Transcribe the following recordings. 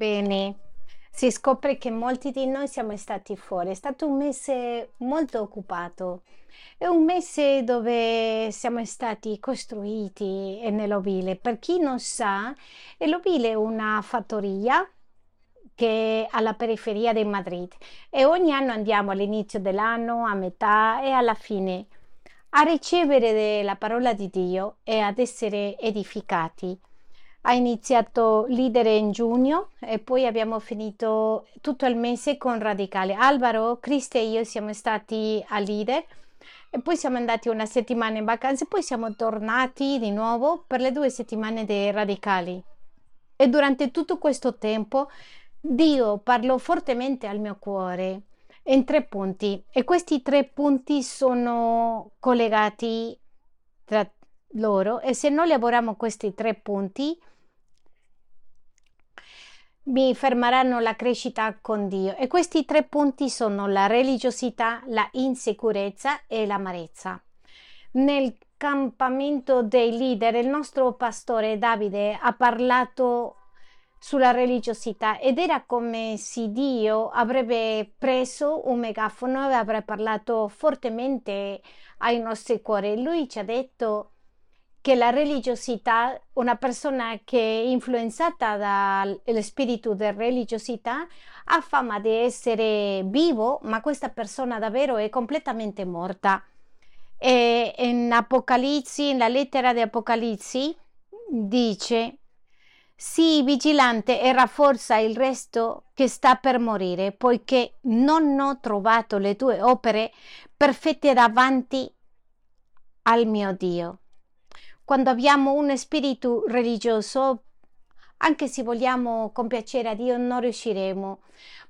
Bene, si scopre che molti di noi siamo stati fuori. È stato un mese molto occupato. È un mese dove siamo stati costruiti nell'Ovile. Per chi non sa, l'Ovile è una fattoria che è alla periferia di Madrid e ogni anno andiamo all'inizio dell'anno, a metà e alla fine a ricevere la parola di Dio e ad essere edificati. Ha iniziato leader in giugno e poi abbiamo finito tutto il mese con Radicale. Alvaro, Cristi e io siamo stati a leader e poi siamo andati una settimana in vacanza e poi siamo tornati di nuovo per le due settimane dei Radicali. E durante tutto questo tempo Dio parlò fortemente al mio cuore in tre punti e questi tre punti sono collegati tra loro e se noi lavoriamo questi tre punti mi fermeranno la crescita con Dio e questi tre punti sono la religiosità, la insicurezza e l'amarezza. Nel campamento dei leader il nostro pastore Davide ha parlato sulla religiosità ed era come se Dio avrebbe preso un megafono e avrebbe parlato fortemente ai nostri cuori. Lui ci ha detto che la religiosità, una persona che è influenzata dallo spirito di religiosità, ha fama di essere vivo, ma questa persona davvero è completamente morta. E in Apocalisse, nella lettera di Apocalisse, dice Sii vigilante e rafforza il resto che sta per morire, poiché non ho trovato le tue opere perfette davanti al mio Dio. Quando abbiamo un spirito religioso, anche se vogliamo compiacere a Dio, non riusciremo,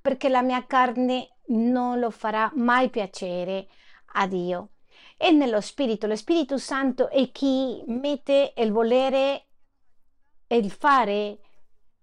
perché la mia carne non lo farà mai piacere a Dio. E nello Spirito, lo Spirito Santo è chi mette il volere e il fare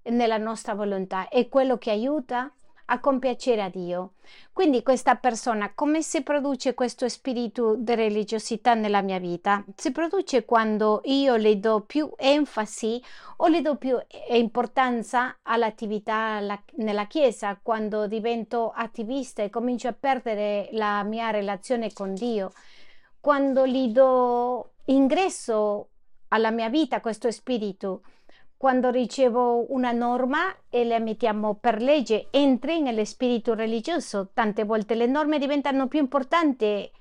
nella nostra volontà è quello che aiuta a compiacere a Dio. Quindi questa persona come si produce questo spirito di religiosità nella mia vita? Si produce quando io le do più enfasi o le do più importanza all'attività nella Chiesa, quando divento attivista e comincio a perdere la mia relazione con Dio, quando gli do ingresso alla mia vita questo spirito quando ricevo una norma e la mettiamo per legge, entri nello spirito religioso. Tante volte le norme diventano più importanti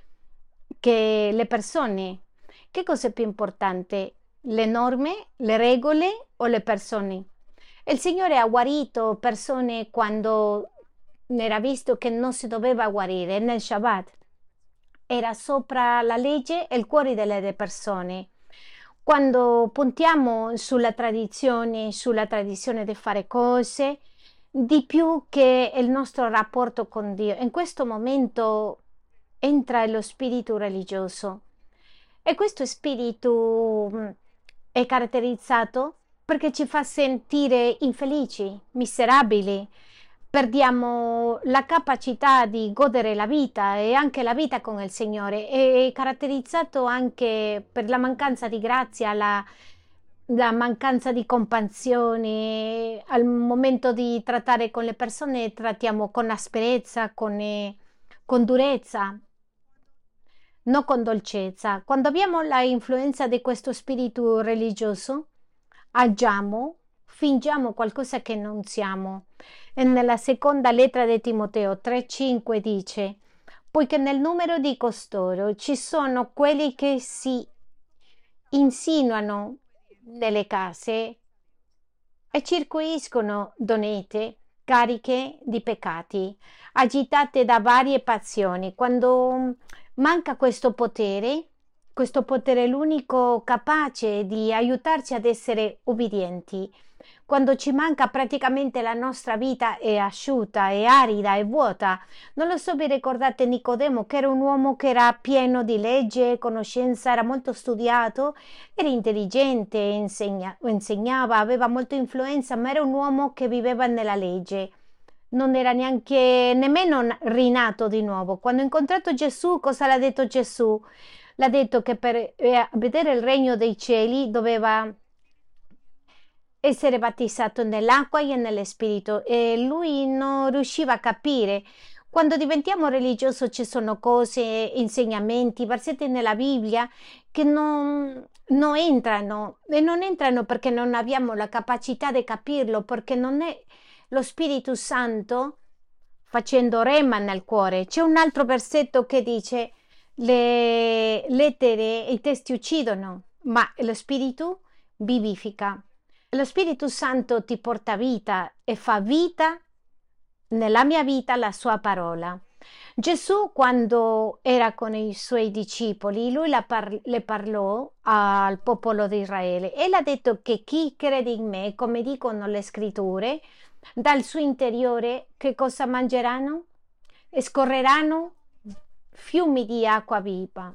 che le persone. Che cosa è più importante? Le norme, le regole o le persone? Il Signore ha guarito persone quando era visto che non si doveva guarire nel Shabbat. Era sopra la legge e il cuore delle persone quando puntiamo sulla tradizione, sulla tradizione di fare cose, di più che il nostro rapporto con Dio. In questo momento entra lo spirito religioso e questo spirito mm, è caratterizzato perché ci fa sentire infelici, miserabili, perdiamo la capacità di godere la vita e anche la vita con il Signore. È caratterizzato anche per la mancanza di grazia, la, la mancanza di compassione. Al momento di trattare con le persone trattiamo con asperezza, con, eh, con durezza, non con dolcezza. Quando abbiamo la influenza di questo spirito religioso, agiamo fingiamo qualcosa che non siamo. E nella seconda lettera di Timoteo 3:5 dice: Poiché nel numero di costoro ci sono quelli che si insinuano nelle case e circuiscono donete cariche di peccati, agitate da varie passioni. Quando manca questo potere, questo potere è l'unico capace di aiutarci ad essere ubbidienti quando ci manca praticamente la nostra vita è asciutta, è arida, è vuota. Non lo so, vi ricordate Nicodemo che era un uomo che era pieno di legge, conoscenza, era molto studiato, era intelligente, insegna, insegnava, aveva molta influenza, ma era un uomo che viveva nella legge. Non era neanche nemmeno rinato di nuovo. Quando ha incontrato Gesù, cosa l'ha detto Gesù? L'ha detto che per eh, vedere il regno dei cieli doveva essere battezzato nell'acqua e nello Spirito e lui non riusciva a capire. Quando diventiamo religiosi ci sono cose, insegnamenti, versetti nella Bibbia che non, non entrano e non entrano perché non abbiamo la capacità di capirlo, perché non è lo Spirito Santo facendo rema nel cuore. C'è un altro versetto che dice le lettere e i testi uccidono, ma lo Spirito vivifica. Lo Spirito Santo ti porta vita e fa vita nella mia vita la sua parola. Gesù quando era con i suoi discepoli, lui par- le parlò al popolo di Israele e le ha detto che chi crede in me, come dicono le scritture, dal suo interiore che cosa mangeranno? Scorreranno fiumi di acqua viva.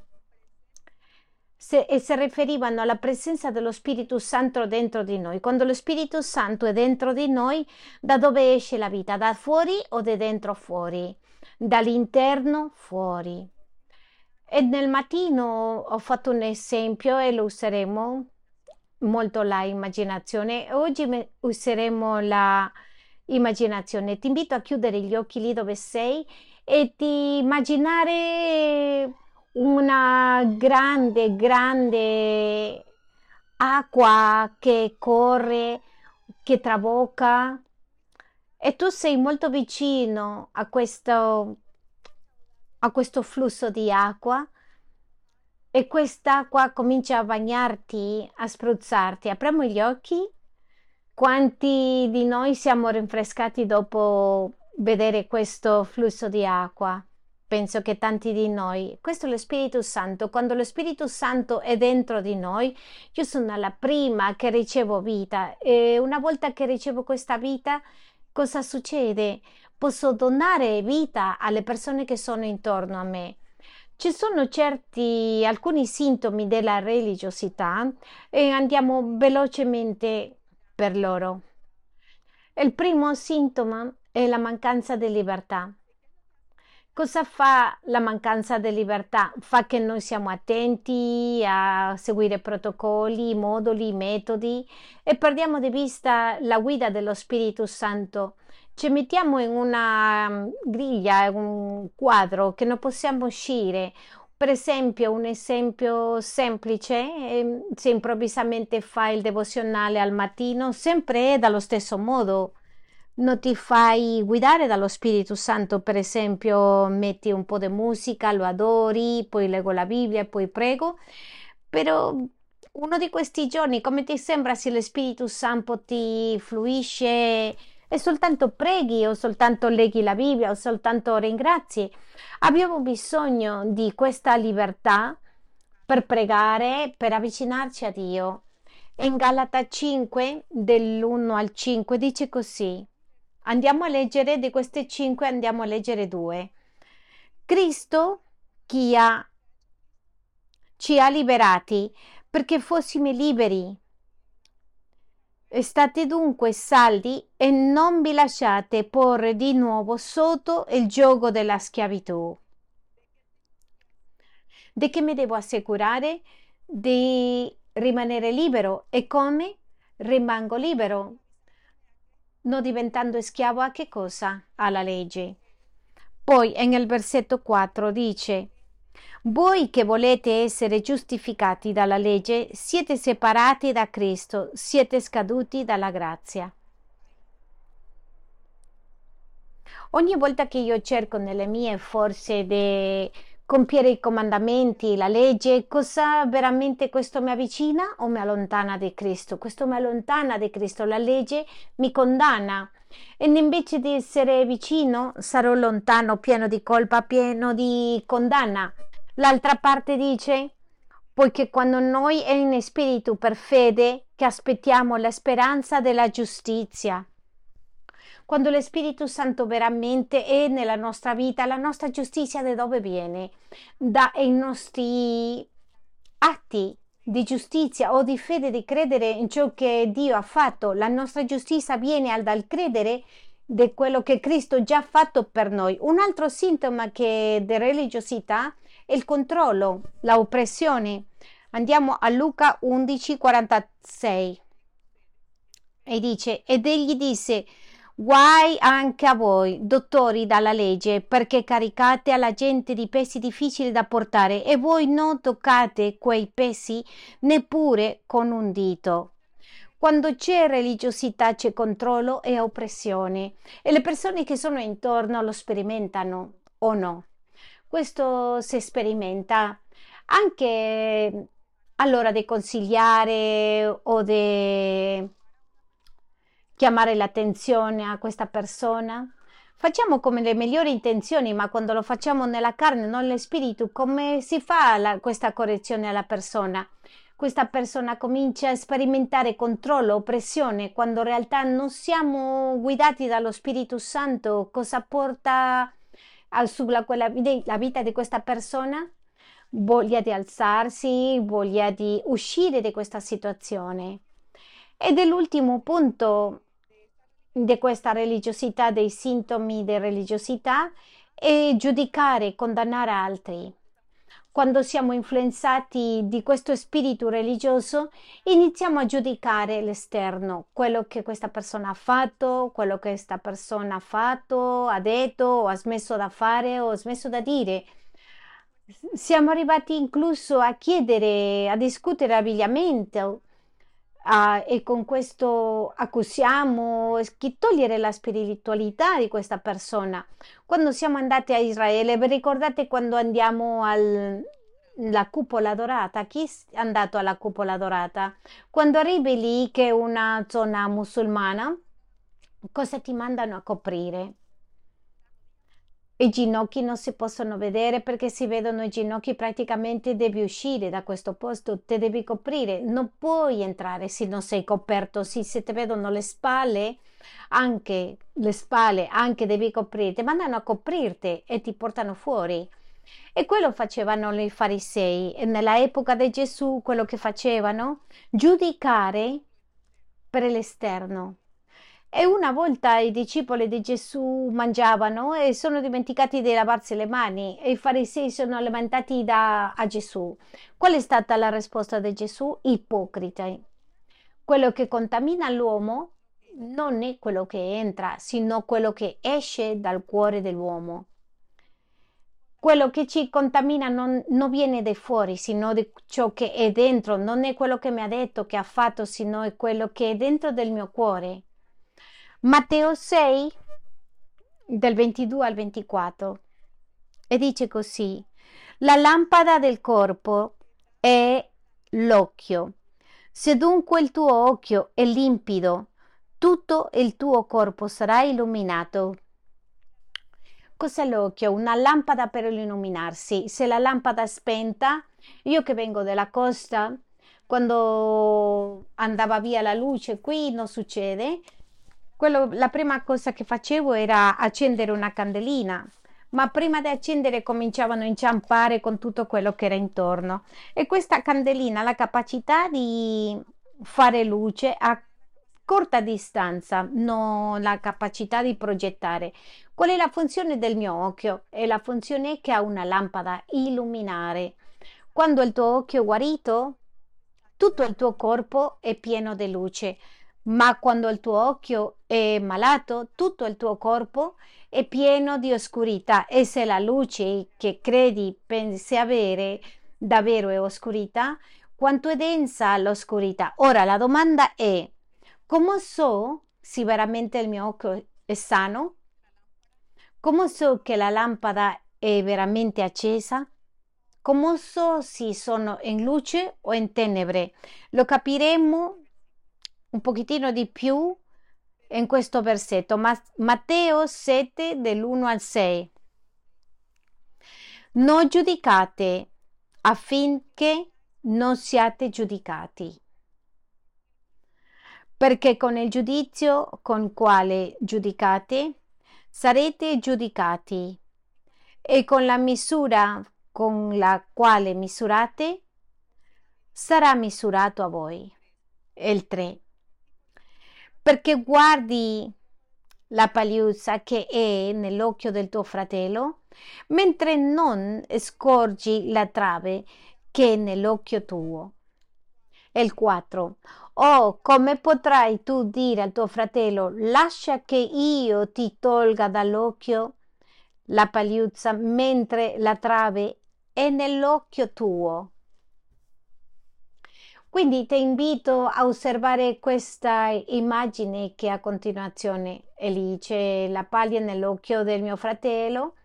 Se, e si riferivano alla presenza dello Spirito Santo dentro di noi. Quando lo Spirito Santo è dentro di noi, da dove esce la vita? Da fuori o da dentro fuori? Dall'interno fuori. E nel mattino ho fatto un esempio e lo useremo molto la immaginazione. Oggi useremo la immaginazione. Ti invito a chiudere gli occhi lì dove sei e di immaginare una grande, grande acqua che corre, che trabocca e tu sei molto vicino a questo, a questo flusso di acqua e quest'acqua comincia a bagnarti, a spruzzarti. Apriamo gli occhi. Quanti di noi siamo rinfrescati dopo vedere questo flusso di acqua? Penso che tanti di noi. Questo è lo Spirito Santo. Quando lo Spirito Santo è dentro di noi, io sono la prima che ricevo vita e una volta che ricevo questa vita, cosa succede? Posso donare vita alle persone che sono intorno a me. Ci sono certi alcuni sintomi della religiosità e andiamo velocemente per loro. Il primo sintomo è la mancanza di libertà. Cosa fa la mancanza di libertà? Fa che noi siamo attenti a seguire protocolli, moduli, metodi e perdiamo di vista la guida dello Spirito Santo. Ci mettiamo in una mm, griglia, in un quadro che non possiamo uscire. Per esempio, un esempio semplice, ehm, se improvvisamente fai il devozionale al mattino, sempre è dallo stesso modo non ti fai guidare dallo Spirito Santo, per esempio metti un po' di musica, lo adori, poi leggo la Bibbia e poi prego, però uno di questi giorni come ti sembra se lo Spirito Santo ti fluisce e soltanto preghi o soltanto leghi la Bibbia o soltanto ringrazi? Abbiamo bisogno di questa libertà per pregare, per avvicinarci a Dio. In Galata 5, dell'1 al 5, dice così. Andiamo a leggere di queste cinque, andiamo a leggere due. Cristo chi ha, ci ha liberati perché fossimo liberi. State dunque saldi e non vi lasciate porre di nuovo sotto il gioco della schiavitù. Di che mi devo assicurare? Di rimanere libero. E come? Rimango libero non diventando schiavo a che cosa? Alla legge. Poi nel versetto 4 dice, voi che volete essere giustificati dalla legge siete separati da Cristo, siete scaduti dalla grazia. Ogni volta che io cerco nelle mie forze di compiere i comandamenti, la legge, cosa veramente questo mi avvicina o mi allontana di Cristo? Questo mi allontana di Cristo, la legge mi condanna e invece di essere vicino sarò lontano, pieno di colpa, pieno di condanna. L'altra parte dice, poiché quando noi è in spirito per fede che aspettiamo la speranza della giustizia quando lo Spirito Santo veramente è nella nostra vita, la nostra giustizia da dove viene? Dai nostri atti di giustizia o di fede di credere in ciò che Dio ha fatto. La nostra giustizia viene dal credere di quello che Cristo già ha fatto per noi. Un altro sintomo che di religiosità è il controllo, la oppressione. Andiamo a Luca 11, 46. E dice, ed egli disse, Guai anche a voi, dottori dalla legge, perché caricate alla gente di pesi difficili da portare e voi non toccate quei pesi neppure con un dito. Quando c'è religiosità c'è controllo e oppressione e le persone che sono intorno lo sperimentano o no. Questo si sperimenta anche all'ora di consigliare o di chiamare l'attenzione a questa persona. Facciamo come le migliori intenzioni, ma quando lo facciamo nella carne, non nello spirito, come si fa la, questa correzione alla persona? Questa persona comincia a sperimentare controllo, oppressione, quando in realtà non siamo guidati dallo Spirito Santo. Cosa porta al, sulla, la vita di questa persona? Voglia di alzarsi, voglia di uscire da questa situazione. Ed è l'ultimo punto di questa religiosità, dei sintomi di religiosità e giudicare, condannare altri. Quando siamo influenzati di questo spirito religioso, iniziamo a giudicare l'esterno, quello che questa persona ha fatto, quello che questa persona ha fatto, ha detto, o ha smesso da fare o ha smesso da dire. Siamo arrivati incluso a chiedere, a discutere abbigliamento, Uh, e con questo accusiamo che togliere la spiritualità di questa persona. Quando siamo andati a Israele, vi ricordate quando andiamo alla cupola dorata? Chi è andato alla cupola dorata? Quando arrivi lì, che è una zona musulmana, cosa ti mandano a coprire? I ginocchi non si possono vedere perché si vedono i ginocchi praticamente devi uscire da questo posto, ti devi coprire, non puoi entrare se non sei coperto, se, se ti vedono le spalle, anche le spalle, anche devi coprirti, mandano a coprirti e ti portano fuori. E quello facevano i farisei. E nella epoca di Gesù quello che facevano? Giudicare per l'esterno e una volta i discepoli di Gesù mangiavano e sono dimenticati di lavarsi le mani e i farisei sono lamentati da, a Gesù. Qual è stata la risposta di Gesù? Ipocrita. Quello che contamina l'uomo non è quello che entra, sino quello che esce dal cuore dell'uomo. Quello che ci contamina non, non viene da fuori, sino di ciò che è dentro, non è quello che mi ha detto, che ha fatto, sino è quello che è dentro del mio cuore. Matteo 6 del 22 al 24 e dice così, la lampada del corpo è l'occhio. Se dunque il tuo occhio è limpido, tutto il tuo corpo sarà illuminato. Cos'è l'occhio? Una lampada per illuminarsi. Se la lampada è spenta, io che vengo dalla costa, quando andava via la luce qui non succede, quello, la prima cosa che facevo era accendere una candelina, ma prima di accendere cominciavano a inciampare con tutto quello che era intorno. E questa candelina ha la capacità di fare luce a corta distanza, non la capacità di progettare. Qual è la funzione del mio occhio? È la funzione che ha una lampada, illuminare. Quando il tuo occhio è guarito, tutto il tuo corpo è pieno di luce ma quando il tuo occhio è malato, tutto il tuo corpo è pieno di oscurità e se la luce che credi pensi avere davvero è oscurità, quanto è densa l'oscurità? Ora la domanda è, come so se veramente il mio occhio è sano? Come so che la lampada è veramente accesa? Come so se sono in luce o in tenebre? Lo capiremo un pochettino di più in questo versetto, Matteo 7 dell'1 al 6. Non giudicate affinché non siate giudicati, perché con il giudizio con quale giudicate sarete giudicati e con la misura con la quale misurate sarà misurato a voi. Il 3 perché guardi la pagliuzza che è nell'occhio del tuo fratello, mentre non scorgi la trave che è nell'occhio tuo. E il 4. Oh, come potrai tu dire al tuo fratello, lascia che io ti tolga dall'occhio la pagliuzza mentre la trave è nell'occhio tuo? Quindi ti invito a osservare questa immagine che a continuazione e lì c'è la paglia nell'occhio del mio fratello.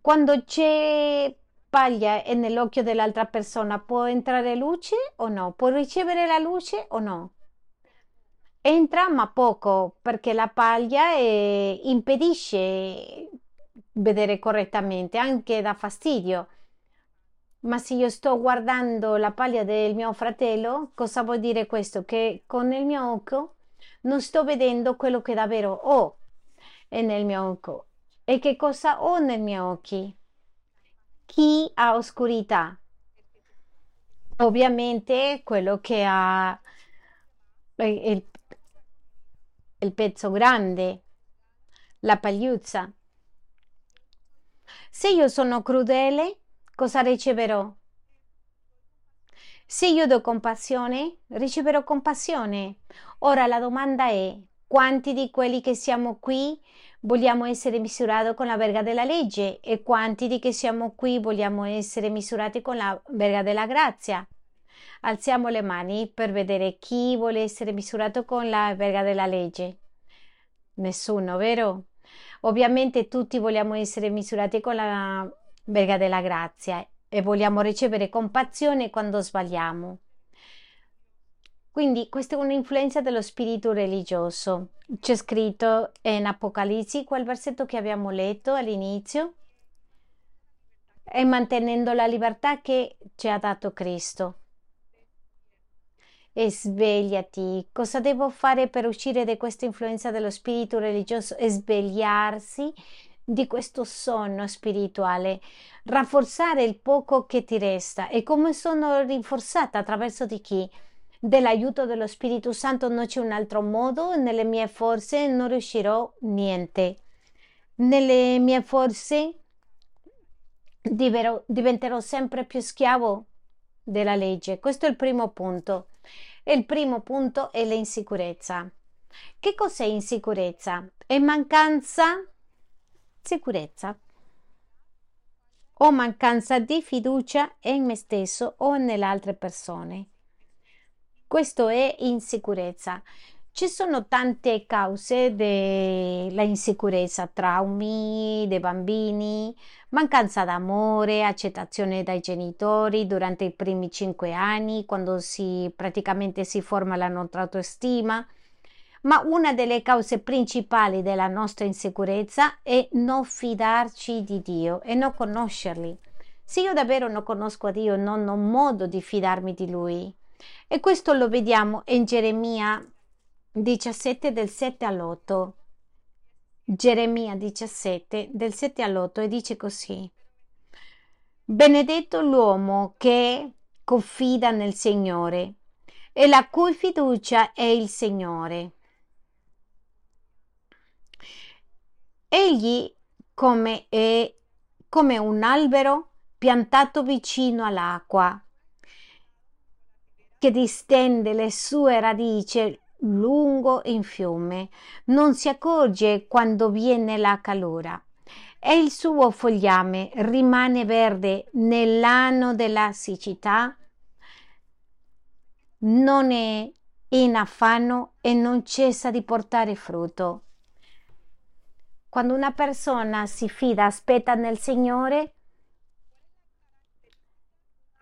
Quando c'è paglia nell'occhio dell'altra persona, può entrare luce o no? Può ricevere la luce o no? Entra ma poco perché la paglia eh, impedisce vedere correttamente, anche dà fastidio. Ma se io sto guardando la paglia del mio fratello, cosa vuol dire questo? Che con il mio occhio non sto vedendo quello che davvero ho nel mio occhio. E che cosa ho nei miei occhi? Chi ha oscurità? Ovviamente quello che ha il, il pezzo grande, la pagliuzza. Se io sono crudele, cosa riceverò? Se io do compassione, riceverò compassione. Ora la domanda è, quanti di quelli che siamo qui vogliamo essere misurati con la verga della legge e quanti di che siamo qui vogliamo essere misurati con la verga della grazia? Alziamo le mani per vedere chi vuole essere misurato con la verga della legge. Nessuno, vero? Ovviamente tutti vogliamo essere misurati con la verga della grazia e vogliamo ricevere compassione quando sbagliamo. Quindi questa è un'influenza dello spirito religioso. C'è scritto in Apocalisse quel versetto che abbiamo letto all'inizio, e mantenendo la libertà che ci ha dato Cristo. E svegliati. Cosa devo fare per uscire da questa influenza dello spirito religioso? E svegliarsi di questo sonno spirituale, rafforzare il poco che ti resta. E come sono rinforzata attraverso di chi? Dell'aiuto dello Spirito Santo non c'è un altro modo, nelle mie forze non riuscirò niente. Nelle mie forze diventerò sempre più schiavo della legge. Questo è il primo punto. Il primo punto è l'insicurezza. Che cos'è insicurezza? È mancanza sicurezza o mancanza di fiducia in me stesso o nelle altre persone. Questo è insicurezza. Ci sono tante cause della insicurezza, traumi dei bambini, mancanza d'amore, accettazione dai genitori durante i primi cinque anni, quando si praticamente si forma la nostra autostima ma una delle cause principali della nostra insicurezza è non fidarci di Dio e non conoscerli. Se io davvero non conosco Dio, non ho modo di fidarmi di Lui. E questo lo vediamo in Geremia 17 del 7 all'8. Geremia 17 del 7 all'8 e dice così. Benedetto l'uomo che confida nel Signore e la cui fiducia è il Signore. Egli come è come un albero piantato vicino all'acqua, che distende le sue radici lungo il fiume, non si accorge quando viene la calura e il suo fogliame rimane verde nell'anno della siccità, non è in affanno e non cessa di portare frutto. Quando una persona si fida, aspetta nel Signore,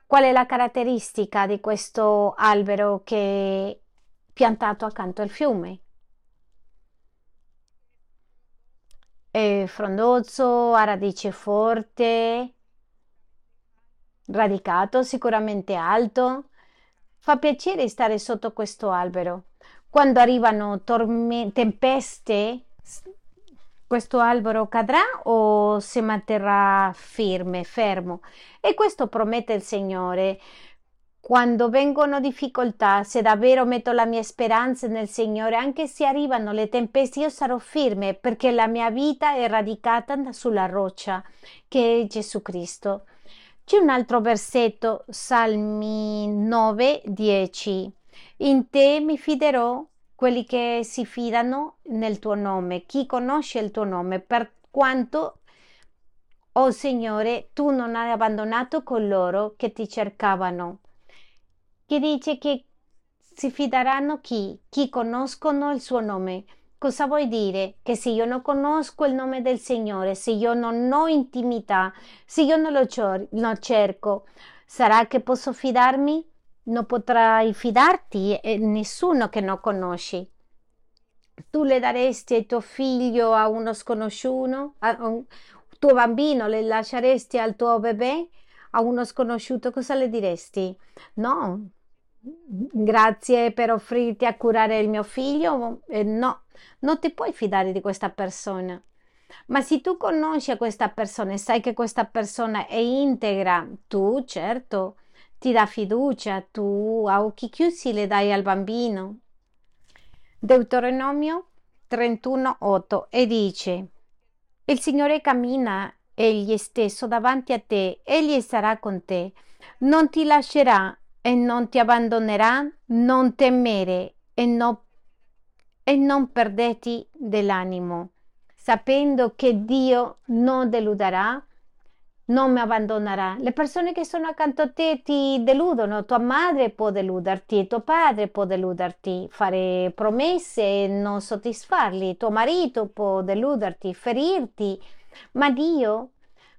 qual è la caratteristica di questo albero che è piantato accanto al fiume? È frondoso, ha radice forte, radicato, sicuramente alto. Fa piacere stare sotto questo albero. Quando arrivano tempeste, questo albero cadrà o si manterrà firme, fermo? E questo promette il Signore. Quando vengono difficoltà, se davvero metto la mia speranza nel Signore, anche se arrivano le tempeste, io sarò firme perché la mia vita è radicata sulla roccia che è Gesù Cristo. C'è un altro versetto, Salmi 9, 10. In te mi fiderò quelli che si fidano nel tuo nome, chi conosce il tuo nome, per quanto, oh Signore, tu non hai abbandonato coloro che ti cercavano. Chi dice che si fideranno chi? Chi conoscono il suo nome. Cosa vuoi dire? Che se io non conosco il nome del Signore, se io non ho intimità, se io non lo, cerco, sarà che posso fidarmi? Non potrai fidarti e nessuno che non conosci. Tu le daresti il tuo figlio a uno sconosciuto, a un tuo bambino le lasceresti al tuo bebè, a uno sconosciuto, cosa le diresti? No, grazie per offrirti a curare il mio figlio, eh, no, non ti puoi fidare di questa persona. Ma se tu conosci questa persona e sai che questa persona è integra, tu certo ti dà fiducia, tu a occhi chiusi le dai al bambino. Deuteronomio 31:8 e dice: Il Signore cammina egli stesso davanti a te, egli sarà con te, non ti lascerà e non ti abbandonerà, non temere e non, e non perdeti dell'animo, sapendo che Dio non deluderà non mi abbandonerà. Le persone che sono accanto a te ti deludono, tua madre può deluderti, tuo padre può deluderti, fare promesse e non soddisfarli, tuo marito può deluderti, ferirti, ma Dio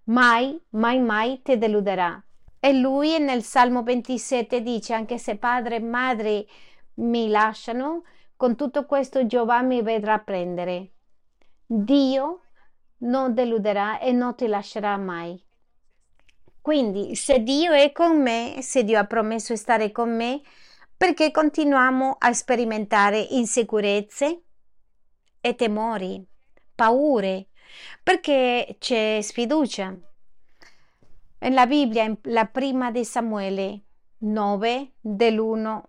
mai, mai, mai ti deluderà. E lui nel Salmo 27 dice, anche se padre e madre mi lasciano, con tutto questo Giova mi vedrà prendere. Dio non deluderà e non ti lascerà mai. Quindi se Dio è con me, se Dio ha promesso di stare con me, perché continuiamo a sperimentare insicurezze e temori, paure? Perché c'è sfiducia. Nella Bibbia, la prima di Samuele 9, dell'1,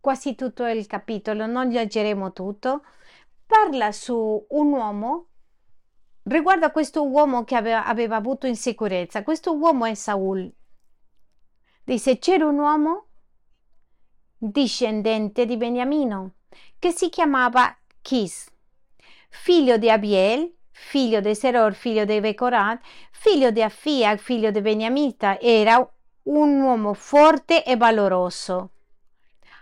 quasi tutto il capitolo, non leggeremo tutto, parla su un uomo riguardo a questo uomo che aveva, aveva avuto insicurezza. Questo uomo è Saul. Dice: C'era un uomo discendente di Beniamino che si chiamava Chis, figlio di Abiel, figlio di Seror, figlio di Becorat, figlio di Afia, figlio di Beniamita. Era un uomo forte e valoroso.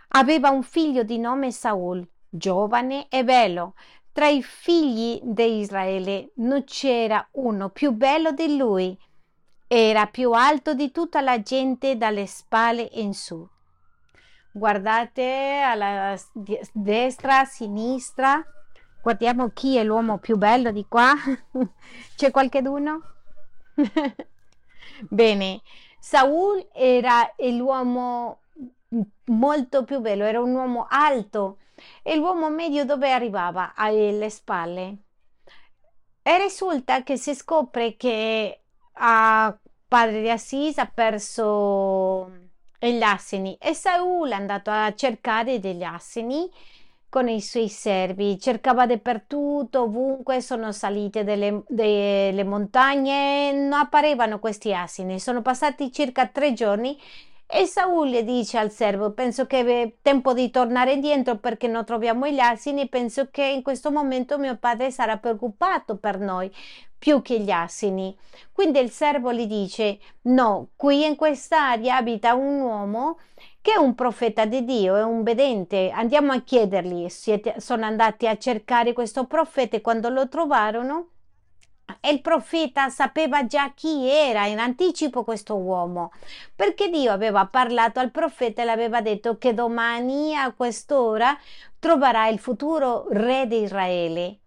Aveva un figlio di nome Saul, giovane e bello, tra i figli di Israele non c'era uno più bello di lui. Era più alto di tutta la gente dalle spalle in su. Guardate alla destra, sinistra. Guardiamo chi è l'uomo più bello di qua. C'è qualcheduno? Bene, Saul era l'uomo molto più bello, era un uomo alto e l'uomo medio dove arrivava? Alle spalle. E risulta che si scopre che a padre di Assis ha perso gli asini e Saul è andato a cercare degli asini con i suoi servi, cercava dappertutto, ovunque sono salite delle, delle montagne, non apparivano questi asini. Sono passati circa tre giorni e Saul dice al servo: Penso che è tempo di tornare indietro perché non troviamo gli asini. Penso che in questo momento mio padre sarà preoccupato per noi più che gli asini. Quindi il servo gli dice: No, qui in quest'area abita un uomo che è un profeta di Dio, è un vedente. Andiamo a chiedergli. Siete, sono andati a cercare questo profeta e quando lo trovarono e il profeta sapeva già chi era in anticipo questo uomo, perché Dio aveva parlato al profeta e le aveva detto che domani a quest'ora troverà il futuro re di Israele.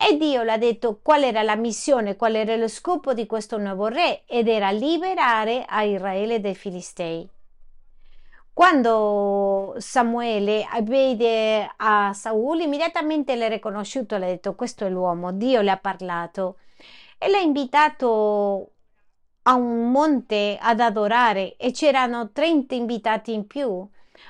E Dio le ha detto qual era la missione, qual era lo scopo di questo nuovo re ed era liberare a Israele dai Filistei. Quando Samuele vede a Saul, immediatamente l'ha riconosciuto e le ha detto questo è l'uomo, Dio le ha parlato e l'ha invitato a un monte ad adorare e c'erano 30 invitati in più.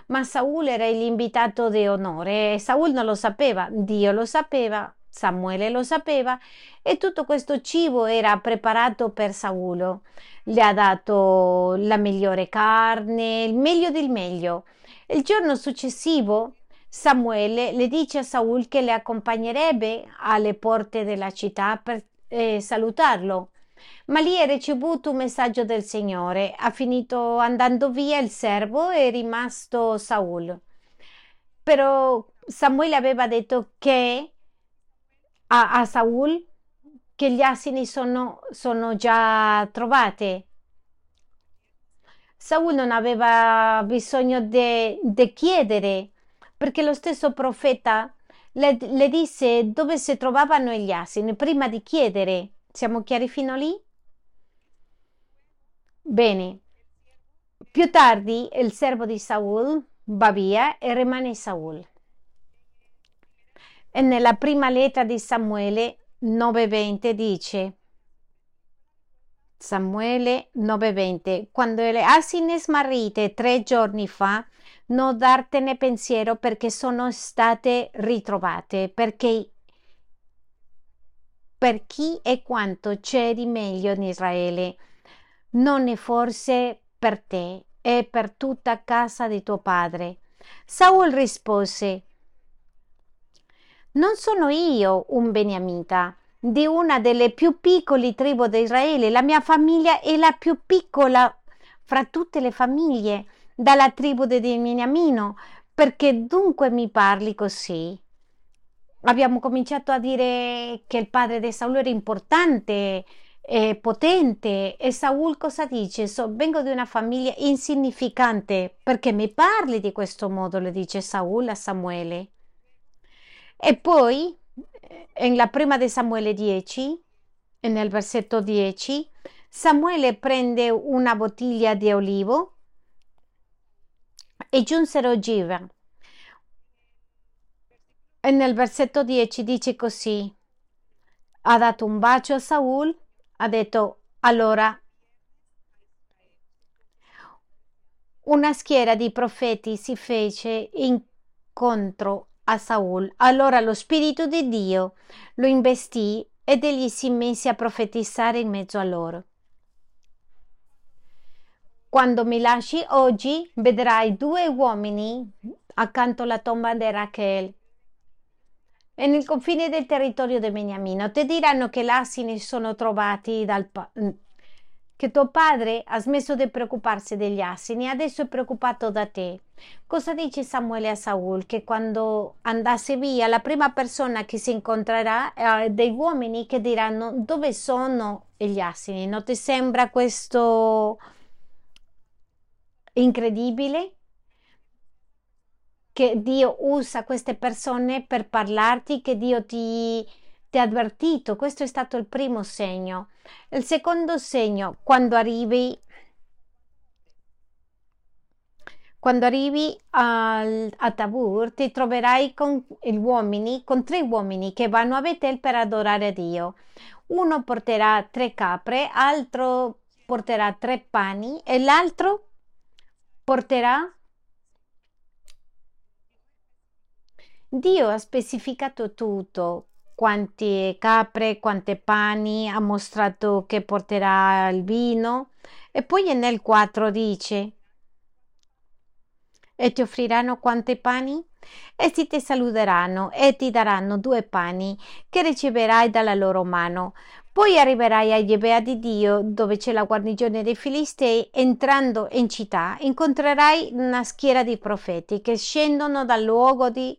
Ma Saul era l'invitato di onore e Saul non lo sapeva, Dio lo sapeva Samuele lo sapeva e tutto questo cibo era preparato per Saulo. Le ha dato la migliore carne, il meglio del meglio. Il giorno successivo Samuele le dice a Saul che le accompagnerebbe alle porte della città per eh, salutarlo. Ma lì ha ricevuto un messaggio del Signore. Ha finito andando via il servo e è rimasto Saul. Però Samuele aveva detto che a, a Saul che gli asini sono, sono già trovate. Saul non aveva bisogno di chiedere, perché lo stesso profeta le, le, disse dove si trovavano gli asini prima di chiedere. Siamo chiari fino lì? Bene. Più tardi il servo di Saul va via e rimane Saul. E nella prima lettera di Samuele 9:20 dice Samuele 9:20 Quando le asine smarrite tre giorni fa, non dartene pensiero perché sono state ritrovate, perché per chi e quanto c'è di meglio in Israele, non è forse per te e per tutta casa di tuo padre. Saul rispose non sono io un beniamita di una delle più piccole tribù di Israele. La mia famiglia è la più piccola fra tutte le famiglie dalla tribù di Beniamino. Perché dunque mi parli così? Abbiamo cominciato a dire che il padre di Saulo era importante, e potente. E Saul cosa dice? So, vengo di una famiglia insignificante. Perché mi parli di questo modo? Le dice Saul a Samuele. E poi, nella prima di Samuele 10, nel versetto 10, Samuele prende una bottiglia di olivo e giunsero Giva. E nel versetto 10 dice così, ha dato un bacio a Saul, ha detto allora una schiera di profeti si fece incontro a Saul. Allora lo Spirito di Dio lo investì ed egli si mise a profetizzare in mezzo a loro. Quando mi lasci oggi vedrai due uomini accanto alla tomba di Rachel e nel confine del territorio di Beniamino. Ti diranno che l'asini sono trovati dal, che tuo padre ha smesso di preoccuparsi degli asini e adesso è preoccupato da te. Cosa dice Samuele a Saul? Che quando andasse via la prima persona che si incontrerà è dei uomini che diranno dove sono gli asini. Non ti sembra questo incredibile? Che Dio usa queste persone per parlarti, che Dio ti ti ha avvertito, questo è stato il primo segno. Il secondo segno, quando arrivi, quando arrivi al, a Tabur, ti troverai con gli uomini, con tre uomini che vanno a Betel per adorare Dio. Uno porterà tre capre, altro porterà tre pani e l'altro porterà Dio ha specificato tutto quante capre, quante pani, ha mostrato che porterà il vino e poi nel 4 dice e ti offriranno quante pani? Essi ti saluteranno e ti daranno due pani che riceverai dalla loro mano. Poi arriverai a Gebea di Dio, dove c'è la guarnigione dei Filistei. Entrando in città, incontrerai una schiera di profeti che scendono dal luogo di,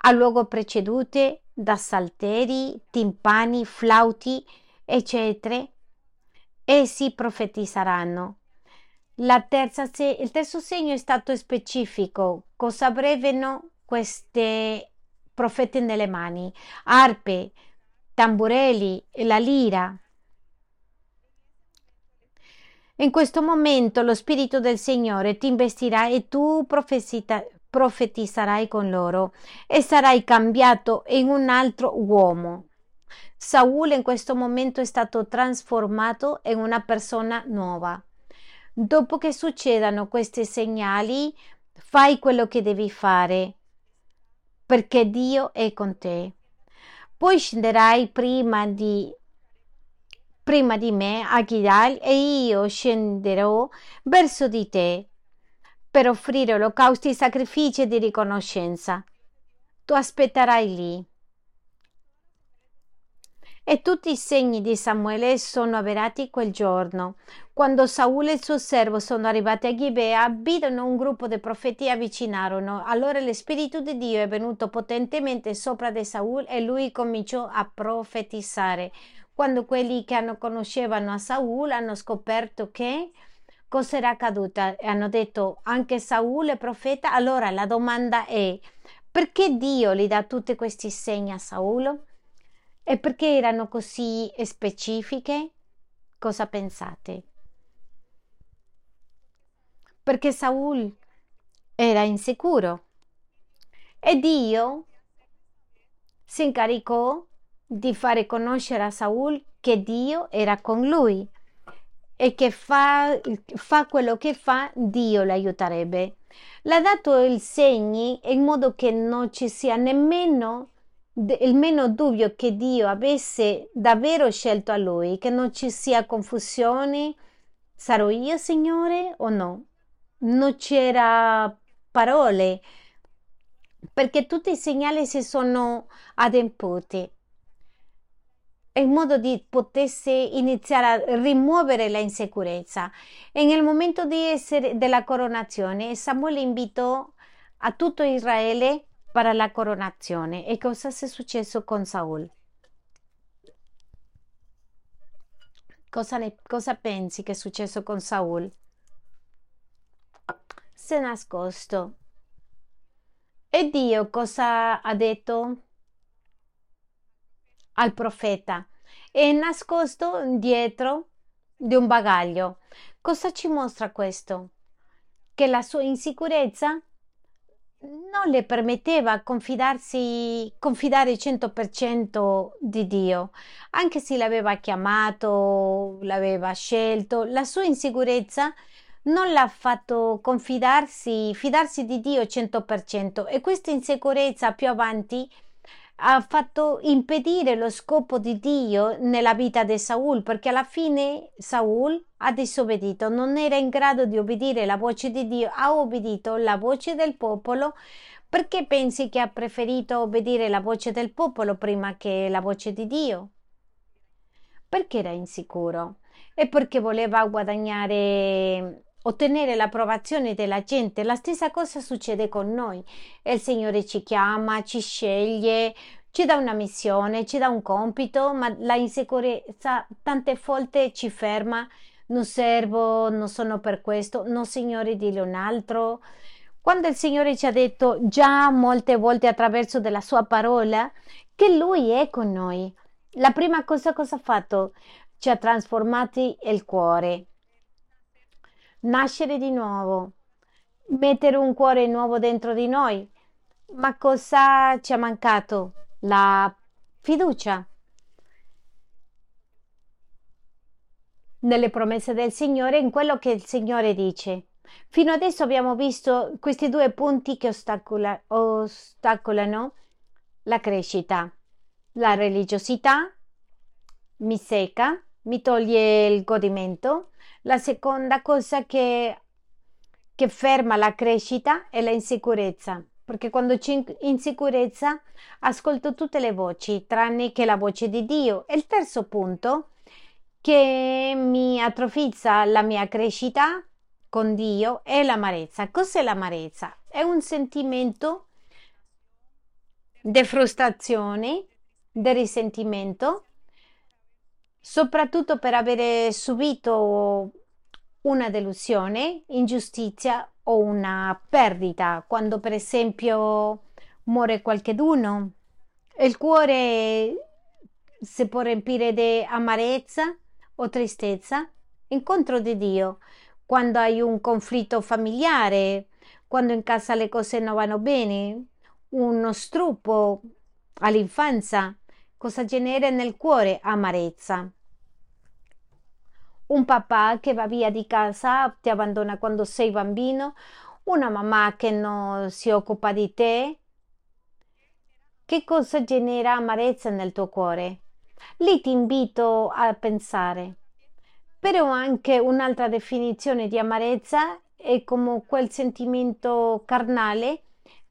al luogo preceduto da salteri, timpani, flauti, eccetera, essi profetizzeranno. Terza, il terzo segno è stato specifico. Cosa avrebbero queste profete nelle mani? Arpe, tamburelli e la lira. In questo momento lo Spirito del Signore ti investirà e tu profetizzerai con loro e sarai cambiato in un altro uomo. Saul in questo momento è stato trasformato in una persona nuova. Dopo che succedano questi segnali, fai quello che devi fare, perché Dio è con te. Poi scenderai prima di, prima di me a Gilgal e io scenderò verso di te per offrire olocausti, sacrifici di riconoscenza. Tu aspetterai lì. E tutti i segni di Samuele sono avverati quel giorno. Quando Saul e il suo servo sono arrivati a Gibea, videro un gruppo di profeti avvicinarono. Allora lo Spirito di Dio è venuto potentemente sopra di Saul e lui cominciò a profetizzare. Quando quelli che hanno conoscevano a Saul hanno scoperto che cosa era accaduto e hanno detto anche Saul è profeta, allora la domanda è perché Dio gli dà tutti questi segni a Saul? E perché erano così specifiche? Cosa pensate? Perché Saul era insicuro e Dio si incaricò di fare conoscere a Saul che Dio era con lui e che fa, fa quello che fa, Dio l'aiuterebbe. L'ha dato i segni in modo che non ci sia nemmeno il meno dubbio che Dio avesse davvero scelto a lui, che non ci sia confusione, sarò io Signore o no? Non c'era parole, perché tutti i segnali si sono adempiuti in modo di potesse iniziare a rimuovere la insicurezza. E nel momento essere, della coronazione, Samuele invitò a tutto Israele per la coronazione. E cosa è successo con Saul? Cosa, ne, cosa pensi che è successo con Saul? Si è nascosto. E Dio cosa ha detto al profeta? È nascosto dietro di un bagaglio. Cosa ci mostra questo? Che la sua insicurezza non le permetteva confidarsi, confidare il 100% di Dio, anche se l'aveva chiamato, l'aveva scelto, la sua insicurezza non l'ha fatto confidarsi, fidarsi di Dio 100% e questa insicurezza più avanti ha fatto impedire lo scopo di Dio nella vita di Saul, perché alla fine Saul ha disobbedito, non era in grado di obbedire la voce di Dio, ha obbedito la voce del popolo. Perché pensi che ha preferito obbedire la voce del popolo prima che la voce di Dio? Perché era insicuro e perché voleva guadagnare ottenere l'approvazione della gente. La stessa cosa succede con noi. Il Signore ci chiama, ci sceglie, ci dà una missione, ci dà un compito, ma la insicurezza tante volte ci ferma. Non servo, non sono per questo, no Signore, dillo un altro. Quando il Signore ci ha detto già molte volte attraverso della sua parola che Lui è con noi, la prima cosa cosa ha fatto? Ci ha trasformati il cuore nascere di nuovo, mettere un cuore nuovo dentro di noi. Ma cosa ci ha mancato? La fiducia nelle promesse del Signore, in quello che il Signore dice. Fino adesso abbiamo visto questi due punti che ostacola, ostacolano la crescita. La religiosità mi secca, mi toglie il godimento la seconda cosa che, che ferma la crescita è la insicurezza, perché quando c'è insicurezza ascolto tutte le voci, tranne che la voce di Dio. E il terzo punto che mi atrofizza la mia crescita con Dio è l'amarezza. Cos'è l'amarezza? È un sentimento di frustrazione, di risentimento soprattutto per avere subito una delusione, ingiustizia o una perdita, quando per esempio muore qualcheduno. Il cuore si può riempire di amarezza o tristezza incontro di Dio, quando hai un conflitto familiare, quando in casa le cose non vanno bene, uno struppo all'infanzia, cosa genera nel cuore? Amarezza. Un papà che va via di casa, ti abbandona quando sei bambino, una mamma che non si occupa di te, che cosa genera amarezza nel tuo cuore? Lì ti invito a pensare. Però anche un'altra definizione di amarezza è come quel sentimento carnale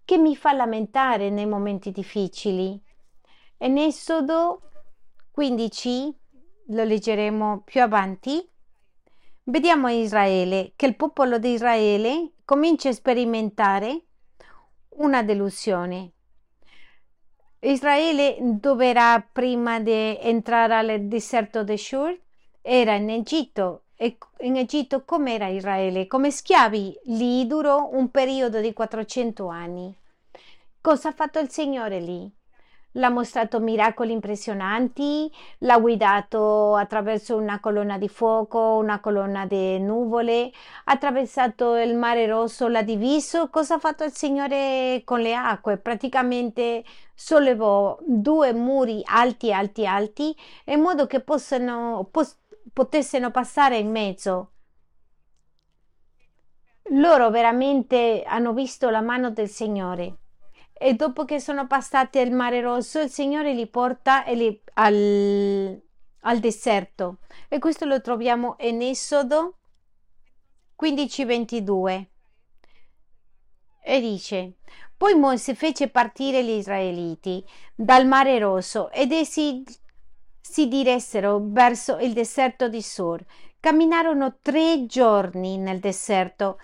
che mi fa lamentare nei momenti difficili. In Esodo 15, lo leggeremo più avanti, vediamo Israele, che il popolo di Israele comincia a sperimentare una delusione. Israele, dove era prima di entrare al deserto di Shur, era in Egitto. E in Egitto com'era Israele? Come schiavi. Lì durò un periodo di 400 anni. Cosa ha fatto il Signore lì? L'ha mostrato miracoli impressionanti, l'ha guidato attraverso una colonna di fuoco, una colonna di nuvole, ha attraversato il mare rosso, l'ha diviso. Cosa ha fatto il Signore con le acque? Praticamente sollevò due muri alti, alti, alti, in modo che possano, pos- potessero passare in mezzo. Loro veramente hanno visto la mano del Signore e dopo che sono passati il mare rosso il Signore li porta li, al, al deserto. E questo lo troviamo in Esodo 15:22 e dice poi Mosè fece partire gli israeliti dal mare rosso ed essi si diressero verso il deserto di Sur. Camminarono tre giorni nel deserto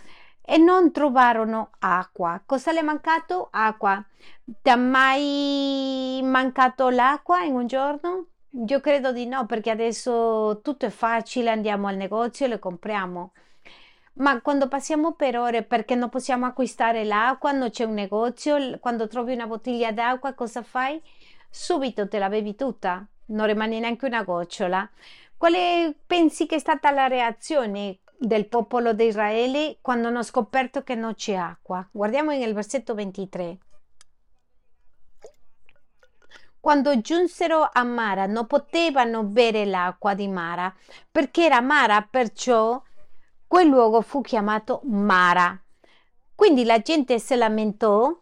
e non trovarono acqua. Cosa le è mancato? Acqua. Ti ha mai mancato l'acqua in un giorno? Io credo di no, perché adesso tutto è facile, andiamo al negozio e le compriamo. Ma quando passiamo per ore perché non possiamo acquistare l'acqua, non c'è un negozio, quando trovi una bottiglia d'acqua, cosa fai? Subito te la bevi tutta, non rimane neanche una gocciola. Quale pensi che è stata la reazione del popolo di Israele quando hanno scoperto che non c'è acqua. Guardiamo nel versetto 23. Quando giunsero a Mara non potevano bere l'acqua di Mara perché era Mara, perciò quel luogo fu chiamato Mara. Quindi la gente si lamentò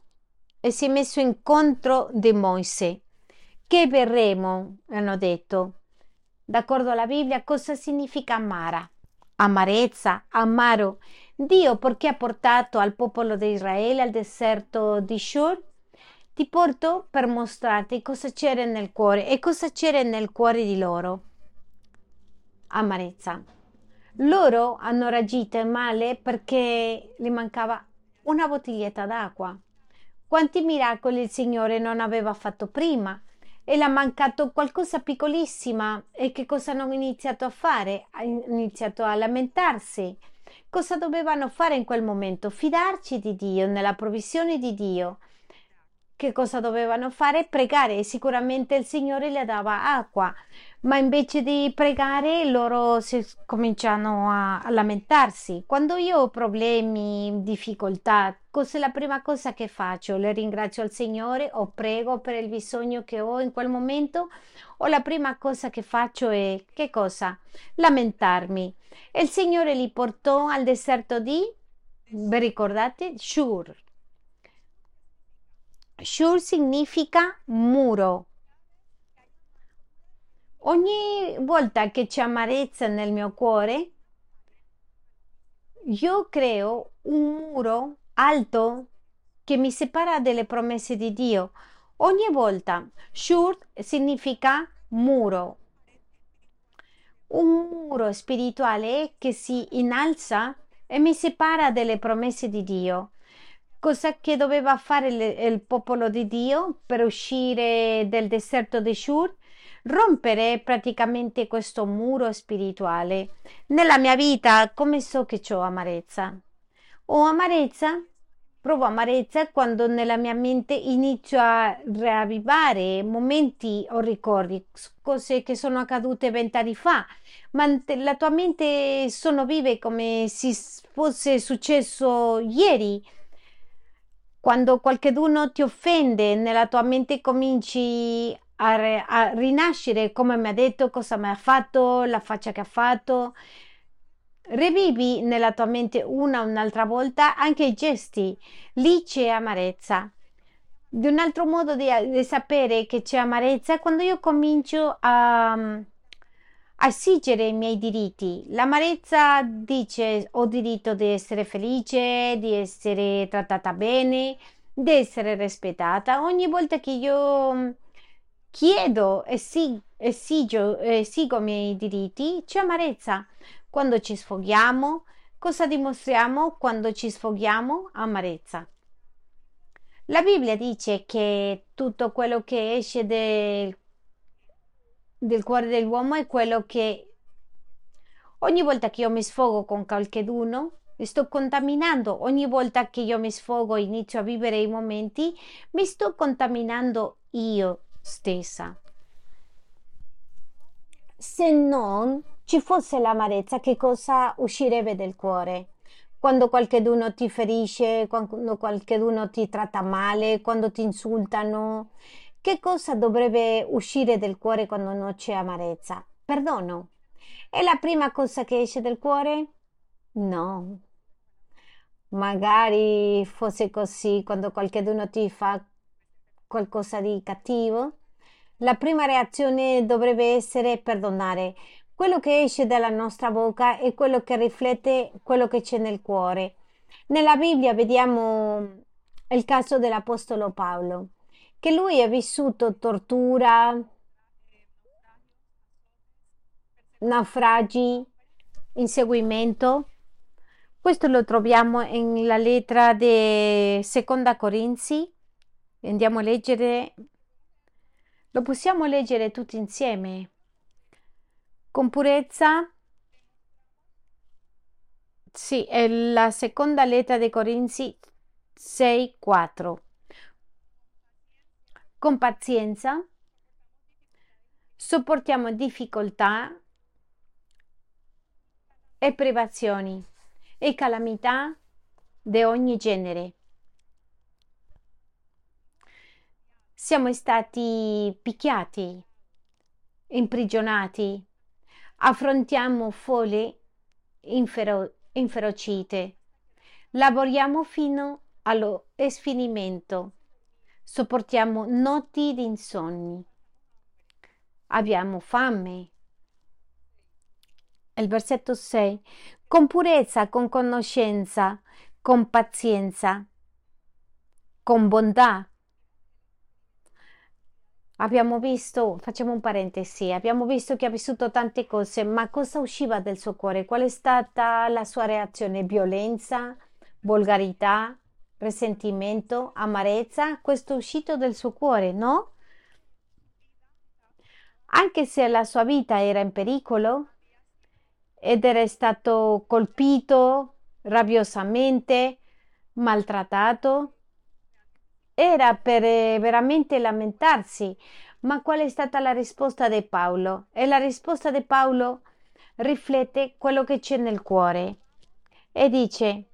e si è messo incontro di Mosè. Che berremo? hanno detto. D'accordo alla Bibbia, cosa significa Mara? Amarezza, amaro. Dio perché ha portato al popolo di Israele al deserto di Shur? Ti porto per mostrarti cosa c'era nel cuore e cosa c'era nel cuore di loro. Amarezza. Loro hanno reagito male perché gli mancava una bottiglietta d'acqua. Quanti miracoli il Signore non aveva fatto prima? E le ha mancato qualcosa piccolissima e che cosa hanno iniziato a fare? Hanno iniziato a lamentarsi. Cosa dovevano fare in quel momento? Fidarci di Dio, nella provvisione di Dio. Che cosa dovevano fare? Pregare sicuramente il Signore le dava acqua, ma invece di pregare loro si cominciano a, a lamentarsi. Quando io ho problemi, difficoltà, cos'è la prima cosa che faccio? Le ringrazio al Signore o prego per il bisogno che ho in quel momento? O la prima cosa che faccio è che cosa? Lamentarmi. Il Signore li portò al deserto di, vi ricordate? Shur. Shur significa muro Ogni volta che c'è amarezza nel mio cuore, io creo un muro alto che mi separa dalle promesse di Dio. Ogni volta, shur significa muro, un muro spirituale che si innalza e mi separa dalle promesse di Dio. Cosa che doveva fare il, il popolo di Dio per uscire dal deserto di Shur? rompere praticamente questo muro spirituale. Nella mia vita, come so che ho amarezza? Ho amarezza? Provo amarezza quando nella mia mente inizio a riavvivare momenti o ricordi, cose che sono accadute vent'anni fa, ma la tua mente sono vive come se fosse successo ieri. Quando qualcuno ti offende, nella tua mente cominci a, re, a rinascere come mi ha detto, cosa mi ha fatto, la faccia che ha fatto. Rivivi nella tua mente una o un'altra volta anche i gesti, lì c'è amarezza. di un altro modo di, di sapere che c'è amarezza è quando io comincio a, a esigere i miei diritti. L'amarezza dice ho diritto di essere felice, di essere trattata bene, di essere rispettata. Ogni volta che io chiedo e esigo, esigo i miei diritti, c'è amarezza. Quando ci sfoghiamo, cosa dimostriamo quando ci sfoghiamo? Amarezza. La Bibbia dice che tutto quello che esce del, del cuore dell'uomo è quello che ogni volta che io mi sfogo con qualcuno, mi sto contaminando. Ogni volta che io mi sfogo e inizio a vivere i momenti, mi sto contaminando io stessa. Se non ci fosse l'amarezza, che cosa uscirebbe del cuore? quando qualcuno ti ferisce, quando qualcuno ti tratta male, quando ti insultano. Che cosa dovrebbe uscire del cuore quando non c'è amarezza? Perdono. È la prima cosa che esce dal cuore? No. Magari fosse così quando qualcuno ti fa qualcosa di cattivo. La prima reazione dovrebbe essere perdonare, quello che esce dalla nostra bocca è quello che riflette quello che c'è nel cuore. Nella Bibbia vediamo il caso dell'Apostolo Paolo, che lui ha vissuto tortura, naufragi, inseguimento. Questo lo troviamo nella lettera di Seconda Corinzi. Andiamo a leggere, lo possiamo leggere tutti insieme con purezza. Sì, è la seconda lettera dei Corinzi 6, 4. Con pazienza sopportiamo difficoltà e privazioni e calamità di ogni genere. Siamo stati picchiati, imprigionati, affrontiamo folle infero- inferocite, lavoriamo fino allo sfinimento, sopportiamo notti di insonni, abbiamo fame. Il versetto 6. Con purezza, con conoscenza, con pazienza, con bontà, Abbiamo visto, facciamo un parentesi, abbiamo visto che ha vissuto tante cose, ma cosa usciva dal suo cuore? Qual è stata la sua reazione? Violenza, volgarità, risentimento, amarezza? Questo è uscito dal suo cuore, no? Anche se la sua vita era in pericolo ed era stato colpito rabbiosamente, maltrattato, era per eh, veramente lamentarsi. Ma qual è stata la risposta di Paolo? E la risposta di Paolo riflette quello che c'è nel cuore. E dice,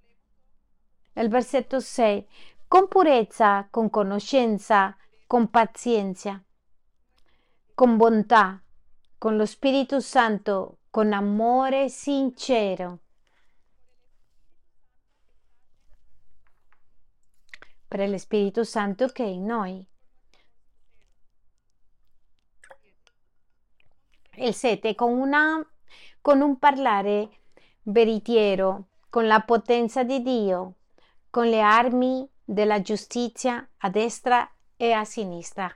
nel versetto 6, con purezza, con conoscenza, con pazienza, con bontà, con lo Spirito Santo, con amore sincero. Per lo Spirito Santo che è in noi. Il 7 con, una, con un parlare veritiero, con la potenza di Dio, con le armi della giustizia a destra e a sinistra.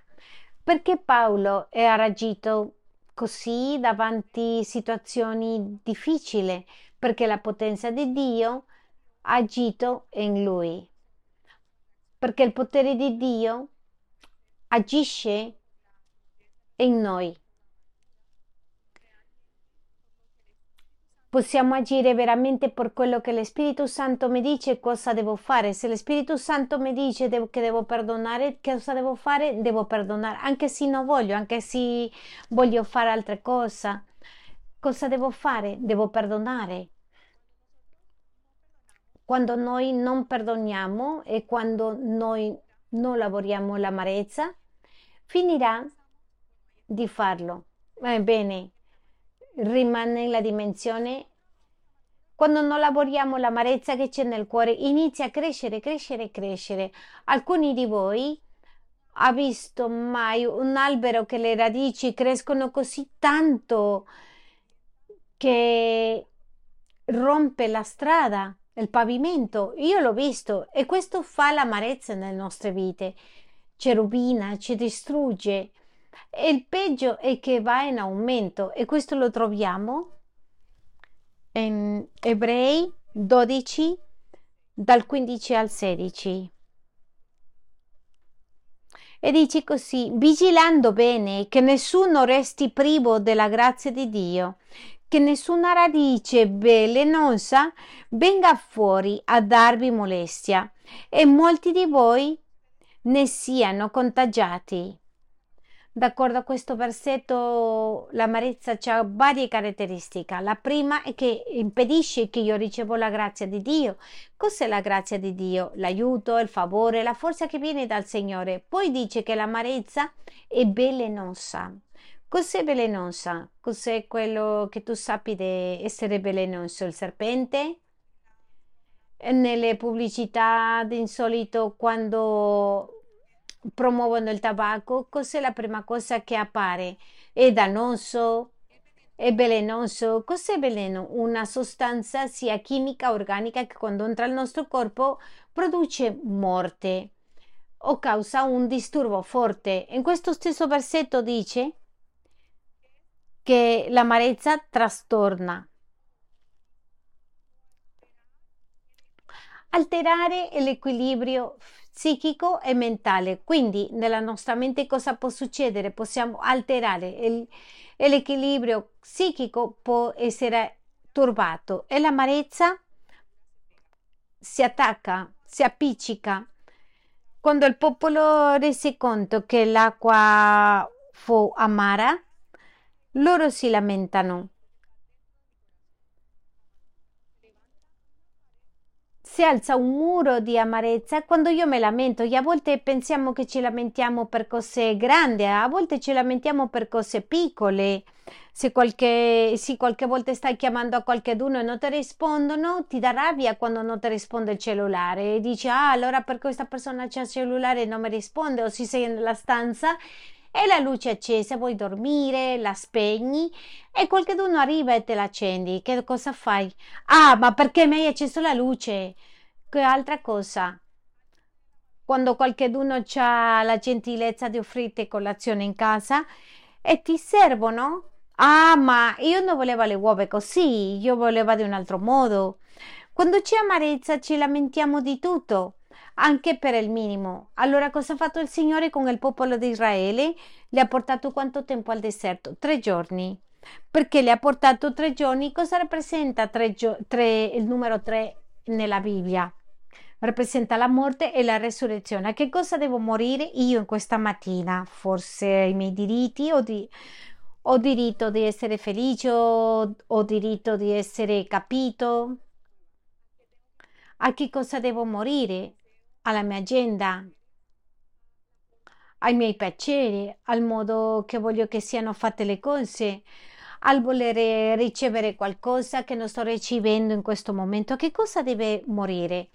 Perché Paolo ha reagito così davanti a situazioni difficili? Perché la potenza di Dio ha agito in lui perché il potere di Dio agisce in noi. Possiamo agire veramente per quello che lo Spirito Santo mi dice cosa devo fare. Se lo Spirito Santo mi dice che devo perdonare, cosa devo fare? Devo perdonare, anche se non voglio, anche se voglio fare altre cose. Cosa devo fare? Devo perdonare quando noi non perdoniamo e quando noi non lavoriamo l'amarezza, finirà di farlo. Ebbene, rimane la dimensione. Quando non lavoriamo l'amarezza che c'è nel cuore, inizia a crescere, crescere, crescere. Alcuni di voi ha visto mai un albero che le radici crescono così tanto che rompe la strada, il pavimento? Io l'ho visto e questo fa l'amarezza nelle nostre vite. Ci rovina, ci distrugge. E il peggio è che va in aumento e questo lo troviamo in Ebrei 12 dal 15 al 16. E dice così, vigilando bene che nessuno resti privo della grazia di Dio, che nessuna radice velenosa venga fuori a darvi molestia e molti di voi ne siano contagiati. D'accordo a questo versetto, l'amarezza ha varie caratteristiche. La prima è che impedisce che io ricevo la grazia di Dio. Cos'è la grazia di Dio? L'aiuto, il favore, la forza che viene dal Signore. Poi dice che l'amarezza è velenosa. Cos'è velenosa? Cos'è quello che tu sappi di essere velenoso? Il serpente? Nelle pubblicità di insolito quando promuovono il tabacco, cos'è la prima cosa che appare? È dannoso? È velenoso? Cos'è veleno? Una sostanza sia chimica organica che quando entra nel nostro corpo produce morte o causa un disturbo forte. In questo stesso versetto dice che l'amarezza trastorna. Alterare l'equilibrio psichico e mentale. Quindi nella nostra mente cosa può succedere? Possiamo alterare il, l'equilibrio psichico, può essere turbato e l'amarezza si attacca, si appiccica. Quando il popolo rese conto che l'acqua fu amara, loro si lamentano si alza un muro di amarezza quando io me lamento e a volte pensiamo che ci lamentiamo per cose grandi, a volte ci lamentiamo per cose piccole. Se qualche, se qualche volta stai chiamando a qualcuno e non ti rispondono, ti dà rabbia quando non ti risponde il cellulare e dici ah allora per questa persona c'è il cellulare e non mi risponde o si sei nella stanza e la luce è accesa, vuoi dormire, la spegni e qualcuno arriva e te la accendi. Che cosa fai? Ah, ma perché mi hai acceso la luce? Che altra cosa? Quando qualcuno ha la gentilezza di offrirti colazione in casa e ti servono? Ah, ma io non volevo le uova così, io volevo di un altro modo. Quando c'è amarezza ci lamentiamo di tutto anche per il minimo. Allora cosa ha fatto il Signore con il popolo di Israele? Le ha portato quanto tempo al deserto? Tre giorni. Perché le ha portato tre giorni? Cosa rappresenta tre tre, il numero tre nella Bibbia? Rappresenta la morte e la resurrezione. A che cosa devo morire io in questa mattina? Forse i miei diritti o di, ho diritto di essere felice, ho, ho diritto di essere capito. A che cosa devo morire? alla mia agenda, ai miei piaceri, al modo che voglio che siano fatte le cose, al volere ricevere qualcosa che non sto ricevendo in questo momento. Che cosa deve morire?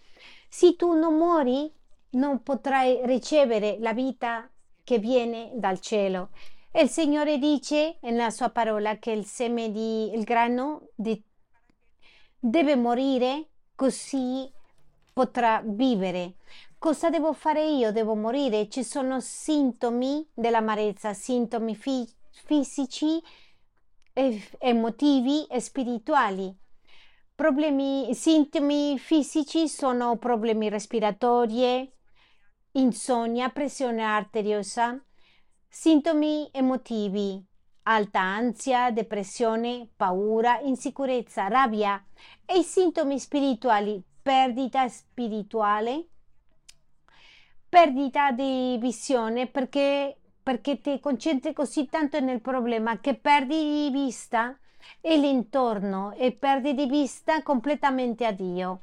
Se tu non muori, non potrai ricevere la vita che viene dal cielo. Il Signore dice nella sua parola che il seme di il grano di, deve morire così potrà vivere. Cosa devo fare io? Devo morire? Ci sono sintomi dell'amarezza, sintomi fi- fisici, emotivi e spirituali. Problemi, sintomi fisici sono problemi respiratori, insonnia, pressione arteriosa. Sintomi emotivi, alta ansia, depressione, paura, insicurezza, rabbia. E i sintomi spirituali, perdita spirituale, perdita di visione perché, perché ti concentri così tanto nel problema che perdi di vista l'intorno e perdi di vista completamente a Dio.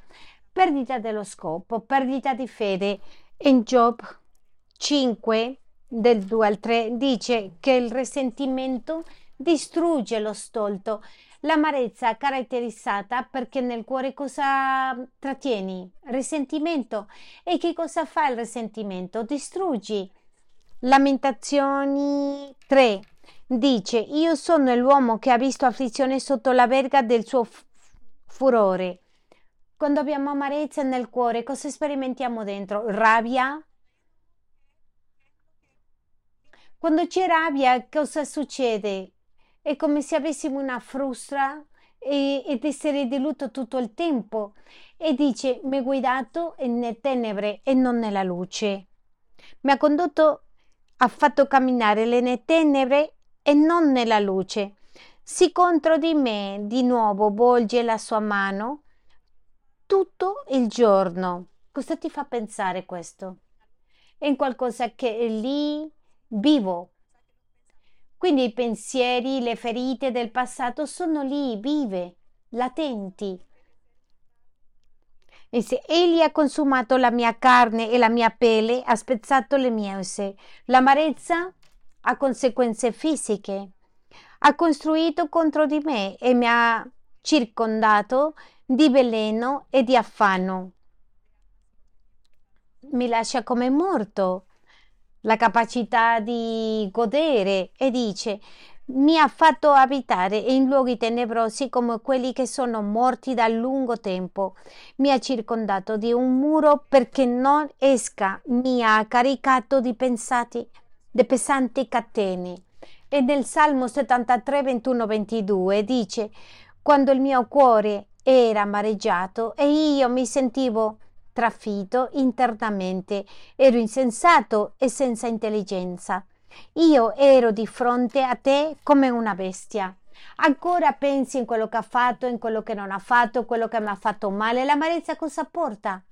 Perdita dello scopo, perdita di fede. In Job 5 del 2 al 3 dice che il risentimento distrugge lo stolto L'amarezza caratterizzata perché nel cuore cosa trattieni? Risentimento. E che cosa fa il risentimento? Distruggi Lamentazioni 3 dice: Io sono l'uomo che ha visto afflizione sotto la verga del suo furore. Quando abbiamo amarezza nel cuore, cosa sperimentiamo dentro? Rabbia? Quando c'è rabbia, cosa succede? È come se avessimo una frustra ed essere di lutto tutto il tempo. E dice: Mi ha guidato nelle tenebre e non nella luce. Mi ha condotto, ha fatto camminare nelle tenebre e non nella luce. Si contro di me di nuovo volge la sua mano tutto il giorno. Cosa ti fa pensare questo? È in qualcosa che è lì vivo. Quindi i pensieri, le ferite del passato sono lì, vive, latenti. E se egli ha consumato la mia carne e la mia pelle, ha spezzato le mie ossa. L'amarezza ha conseguenze fisiche. Ha costruito contro di me e mi ha circondato di veleno e di affanno. Mi lascia come morto la capacità di godere e dice mi ha fatto abitare in luoghi tenebrosi come quelli che sono morti da lungo tempo. Mi ha circondato di un muro perché non esca. Mi ha caricato di, pensati, di pesanti catene. E nel Salmo 73, 21, 22 dice: Quando il mio cuore era amareggiato e io mi sentivo trafitto internamente, ero insensato e senza intelligenza. Io ero di fronte a te come una bestia. Ancora pensi in quello che ha fatto, in quello che non ha fatto, quello che mi ha fatto male. L'amarezza cosa porta?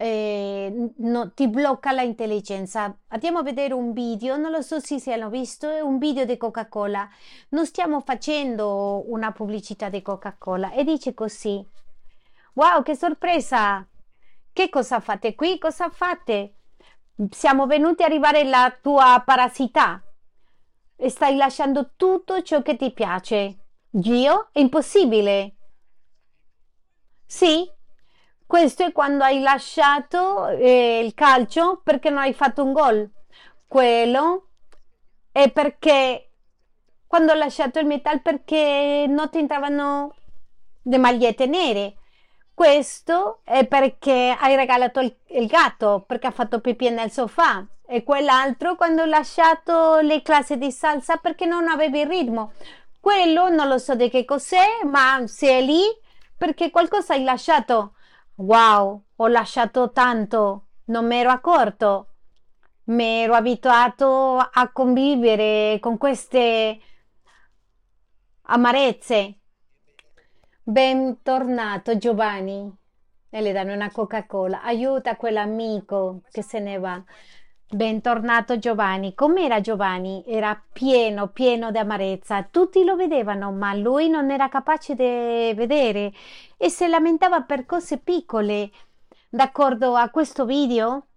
Eh, no, ti blocca l'intelligenza. Andiamo a vedere un video, non lo so se si hanno visto, è un video di Coca-Cola. Non stiamo facendo una pubblicità di Coca-Cola e dice così. Wow, che sorpresa! Che cosa fate qui? Cosa fate? Siamo venuti a arrivare alla tua parassità. Stai lasciando tutto ciò che ti piace. Dio? È impossibile. Sì, questo è quando hai lasciato eh, il calcio perché non hai fatto un gol. Quello è perché quando ho lasciato il metal perché non ti entravano le magliette nere. Questo è perché hai regalato il, il gatto perché ha fatto pipì nel sofà e quell'altro quando ho lasciato le classi di salsa perché non avevi ritmo. Quello non lo so di che cos'è, ma se è lì perché qualcosa hai lasciato. Wow, ho lasciato tanto, non mi ero accorto. Mi ero abituato a convivere con queste amarezze Bentornato Giovanni. E le danno una Coca-Cola. Aiuta quell'amico che se ne va. Bentornato Giovanni. Com'era Giovanni? Era pieno, pieno di amarezza. Tutti lo vedevano, ma lui non era capace di vedere e si lamentava per cose piccole. D'accordo a questo video?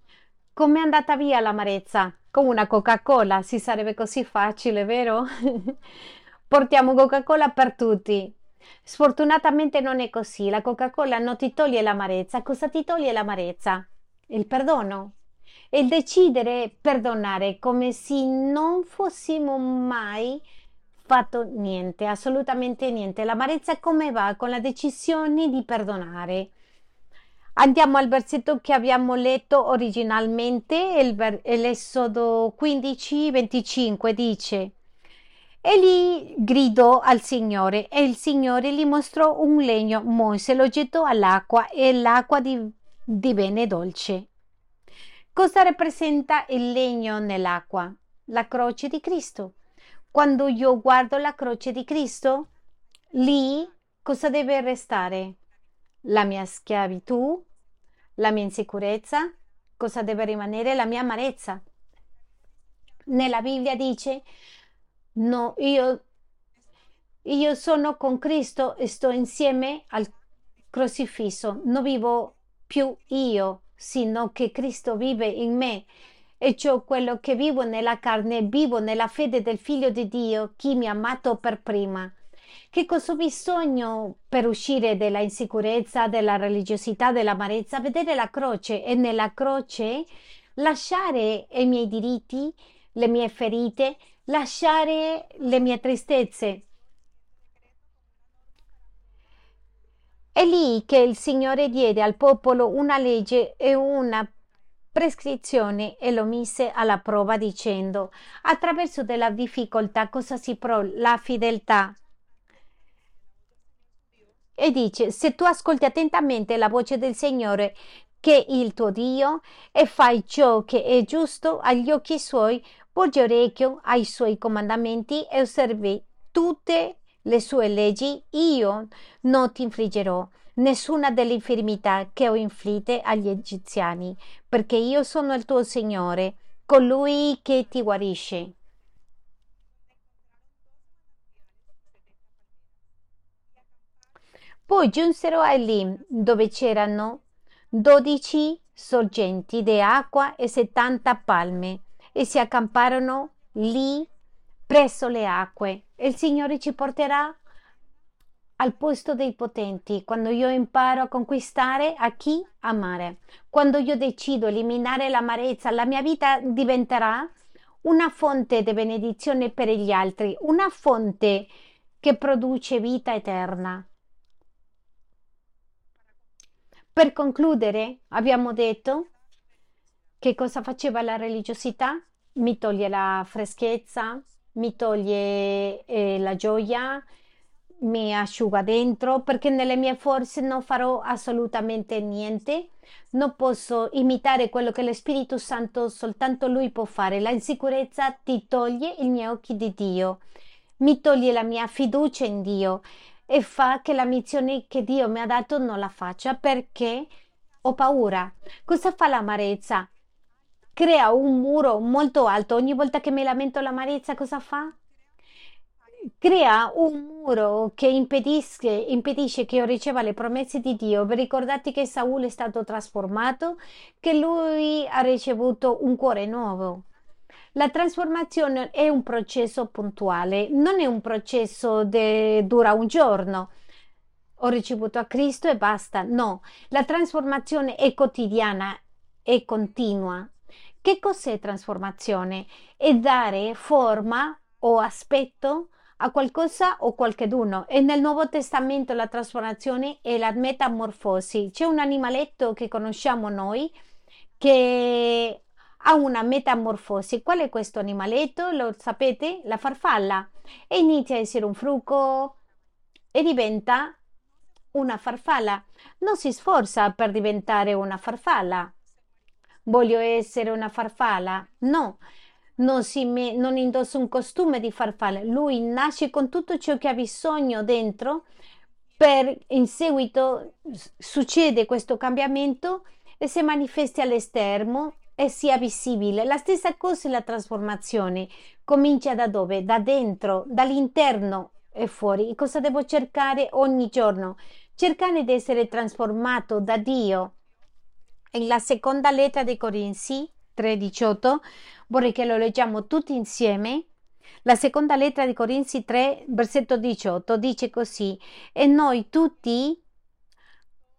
Com'è andata via l'amarezza? Con una Coca-Cola. Si sarebbe così facile, vero? Portiamo Coca-Cola per tutti. Sfortunatamente non è così. La Coca-Cola non ti toglie l'amarezza. Cosa ti toglie l'amarezza? Il perdono. Il decidere perdonare come se non fossimo mai fatto niente, assolutamente niente. L'amarezza come va con la decisione di perdonare. Andiamo al versetto che abbiamo letto originalmente, l'Esodo 15, 25 dice Egli gridò al Signore e il Signore gli mostrò un legno. Mosè lo gettò all'acqua e l'acqua divenne dolce. Cosa rappresenta il legno nell'acqua? La croce di Cristo. Quando io guardo la croce di Cristo, lì cosa deve restare? La mia schiavitù, la mia insicurezza, cosa deve rimanere? La mia amarezza. Nella Bibbia dice No, io, io sono con Cristo sto insieme al crocifisso. Non vivo più io, sino che Cristo vive in me. E ciò quello che vivo nella carne, vivo nella fede del Figlio di Dio, chi mi ha amato per prima. Che cosa ho bisogno per uscire dalla insicurezza, della religiosità, dell'amarezza? Vedere la croce e nella croce lasciare i miei diritti, le mie ferite, lasciare le mie tristezze. È lì che il Signore diede al popolo una legge e una prescrizione e lo mise alla prova dicendo attraverso della difficoltà cosa si prova la fedeltà? E dice se tu ascolti attentamente la voce del Signore che è il tuo Dio e fai ciò che è giusto agli occhi suoi porgi orecchio ai suoi comandamenti e osservi tutte le sue leggi io non ti infliggerò nessuna delle infermità che ho inflitte agli egiziani, perché io sono il tuo Signore, colui che ti guarisce. Poi giunsero a Elim, dove c'erano dodici sorgenti di acqua e settanta palme, e si accamparono lì presso le acque. Il Signore ci porterà al posto dei potenti, quando io imparo a conquistare a chi amare, quando io decido eliminare l'amarezza, la mia vita diventerà una fonte di benedizione per gli altri, una fonte che produce vita eterna. Per concludere, abbiamo detto che cosa faceva la religiosità? Mi toglie la freschezza, mi toglie eh, la gioia, mi asciuga dentro perché nelle mie forze non farò assolutamente niente. Non posso imitare quello che lo Spirito Santo soltanto Lui può fare. La insicurezza ti toglie i miei occhi di Dio, mi toglie la mia fiducia in Dio e fa che la missione che Dio mi ha dato non la faccia perché ho paura. Cosa fa l'amarezza? Crea un muro molto alto. Ogni volta che mi lamento l'amarezza, cosa fa? crea un muro che impedisce, impedisce, che io riceva le promesse di Dio. Ricordate che Saul è stato trasformato, che lui ha ricevuto un cuore nuovo. La trasformazione è un processo puntuale, non è un processo che dura un giorno. Ho ricevuto a Cristo e basta. No, la trasformazione è quotidiana, è continua. Che cos'è trasformazione? È dare forma o aspetto a qualcosa o qualcheduno. E nel Nuovo Testamento la trasformazione è la metamorfosi. C'è un animaletto che conosciamo noi che ha una metamorfosi. Qual è questo animaletto? Lo sapete? La farfalla. E inizia a essere un fruco e diventa una farfalla. Non si sforza per diventare una farfalla. Voglio essere una farfalla? No, non, me, non indossa un costume di farfalla, lui nasce con tutto ciò che ha bisogno dentro, per in seguito succede questo cambiamento e si manifesta all'esterno e sia visibile. La stessa cosa è la trasformazione. Comincia da dove? Da dentro, dall'interno e fuori. E cosa devo cercare ogni giorno? Cercare di essere trasformato da Dio. E la seconda lettera di Corinzi 3:18 Vorrei che lo leggiamo tutti insieme. La seconda lettera di Corinzi 3, versetto 18, dice così: E noi tutti,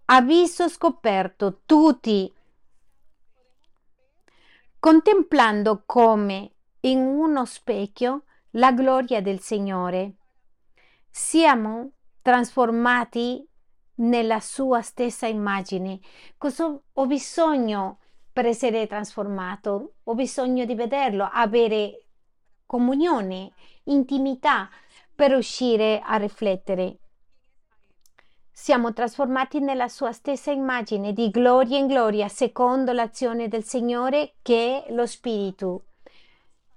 a viso scoperto, tutti, contemplando come in uno specchio la gloria del Signore, siamo trasformati nella sua stessa immagine. Cosa ho bisogno per essere trasformato. Ho bisogno di vederlo, avere comunione, intimità per riuscire a riflettere. Siamo trasformati nella sua stessa immagine di gloria in gloria, secondo l'azione del Signore che è lo Spirito.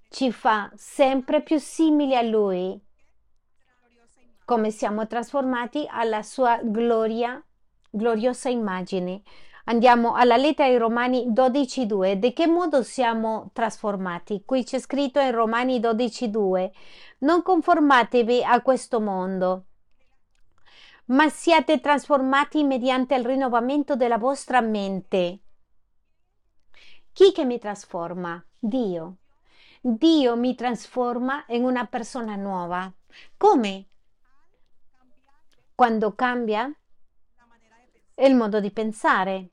Ci fa sempre più simili a Lui, come siamo trasformati alla sua gloria, gloriosa immagine. Andiamo alla lettera ai Romani 12.2. Di che modo siamo trasformati? Qui c'è scritto in Romani 12.2. Non conformatevi a questo mondo, ma siate trasformati mediante il rinnovamento della vostra mente. Chi che mi trasforma? Dio. Dio mi trasforma in una persona nuova. Come? Quando cambia il modo di pensare.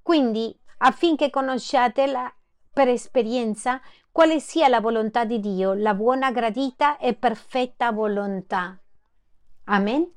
Quindi affinché conosciate la, per esperienza quale sia la volontà di Dio, la buona, gradita e perfetta volontà. Amen.